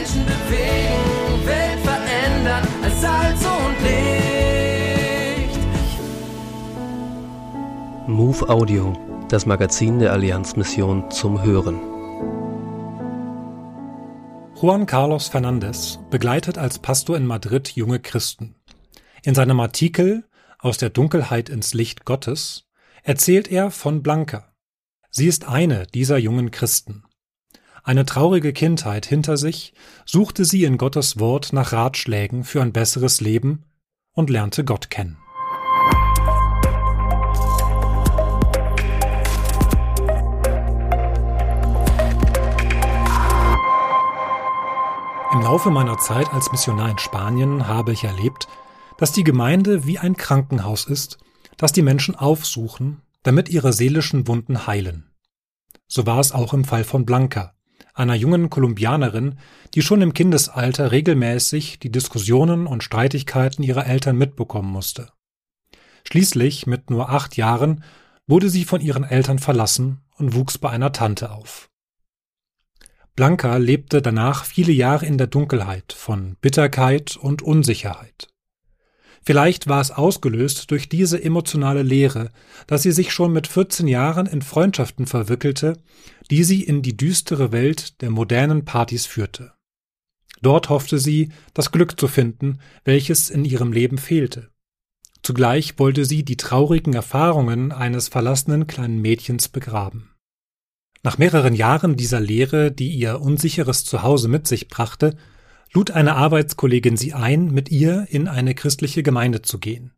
Menschen bewegen, Welt verändern als Salz und Licht. Move Audio, das Magazin der Allianzmission zum Hören. Juan Carlos Fernandez begleitet als Pastor in Madrid junge Christen. In seinem Artikel Aus der Dunkelheit ins Licht Gottes erzählt er von Blanca. Sie ist eine dieser jungen Christen. Eine traurige Kindheit hinter sich suchte sie in Gottes Wort nach Ratschlägen für ein besseres Leben und lernte Gott kennen. Im Laufe meiner Zeit als Missionar in Spanien habe ich erlebt, dass die Gemeinde wie ein Krankenhaus ist, das die Menschen aufsuchen, damit ihre seelischen Wunden heilen. So war es auch im Fall von Blanca, einer jungen Kolumbianerin, die schon im Kindesalter regelmäßig die Diskussionen und Streitigkeiten ihrer Eltern mitbekommen musste. Schließlich, mit nur acht Jahren, wurde sie von ihren Eltern verlassen und wuchs bei einer Tante auf. Blanca lebte danach viele Jahre in der Dunkelheit von Bitterkeit und Unsicherheit. Vielleicht war es ausgelöst durch diese emotionale Leere, dass sie sich schon mit 14 Jahren in Freundschaften verwickelte, die sie in die düstere Welt der modernen Partys führte. Dort hoffte sie, das Glück zu finden, welches in ihrem Leben fehlte. Zugleich wollte sie die traurigen Erfahrungen eines verlassenen kleinen Mädchens begraben. Nach mehreren Jahren dieser Lehre, die ihr unsicheres Zuhause mit sich brachte, lud eine Arbeitskollegin sie ein, mit ihr in eine christliche Gemeinde zu gehen.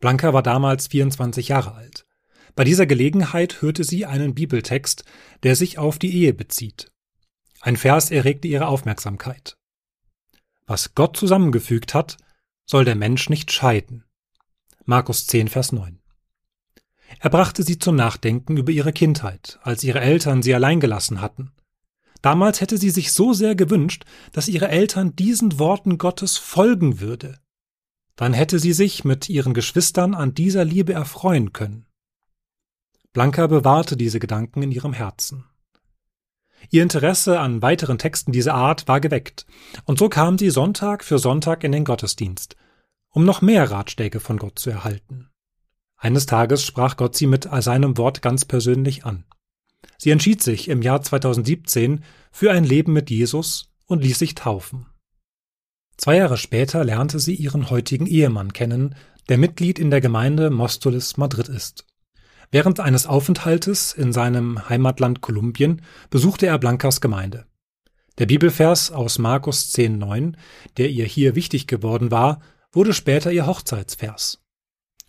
Blanca war damals 24 Jahre alt. Bei dieser Gelegenheit hörte sie einen Bibeltext, der sich auf die Ehe bezieht. Ein Vers erregte ihre Aufmerksamkeit. Was Gott zusammengefügt hat, soll der Mensch nicht scheiden. Markus 10, Vers 9. Er brachte sie zum Nachdenken über ihre Kindheit, als ihre Eltern sie allein gelassen hatten. Damals hätte sie sich so sehr gewünscht, dass ihre Eltern diesen Worten Gottes folgen würde. Dann hätte sie sich mit ihren Geschwistern an dieser Liebe erfreuen können. Blanca bewahrte diese Gedanken in ihrem Herzen. Ihr Interesse an weiteren Texten dieser Art war geweckt, und so kam sie Sonntag für Sonntag in den Gottesdienst, um noch mehr Ratschläge von Gott zu erhalten. Eines Tages sprach Gott sie mit seinem Wort ganz persönlich an. Sie entschied sich im Jahr 2017 für ein Leben mit Jesus und ließ sich taufen. Zwei Jahre später lernte sie ihren heutigen Ehemann kennen, der Mitglied in der Gemeinde Mostolis Madrid ist. Während eines Aufenthaltes in seinem Heimatland Kolumbien besuchte er Blancas Gemeinde. Der Bibelvers aus Markus 10,9, der ihr hier wichtig geworden war, wurde später ihr Hochzeitsvers.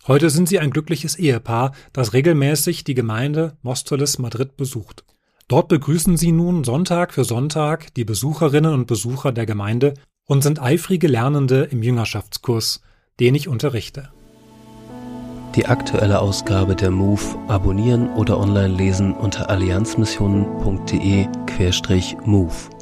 Heute sind sie ein glückliches Ehepaar, das regelmäßig die Gemeinde Mostoles Madrid besucht. Dort begrüßen sie nun Sonntag für Sonntag die Besucherinnen und Besucher der Gemeinde und sind eifrige Lernende im Jüngerschaftskurs, den ich unterrichte. Die aktuelle Ausgabe der MOVE abonnieren oder online lesen unter allianzmissionen.de-MOVE.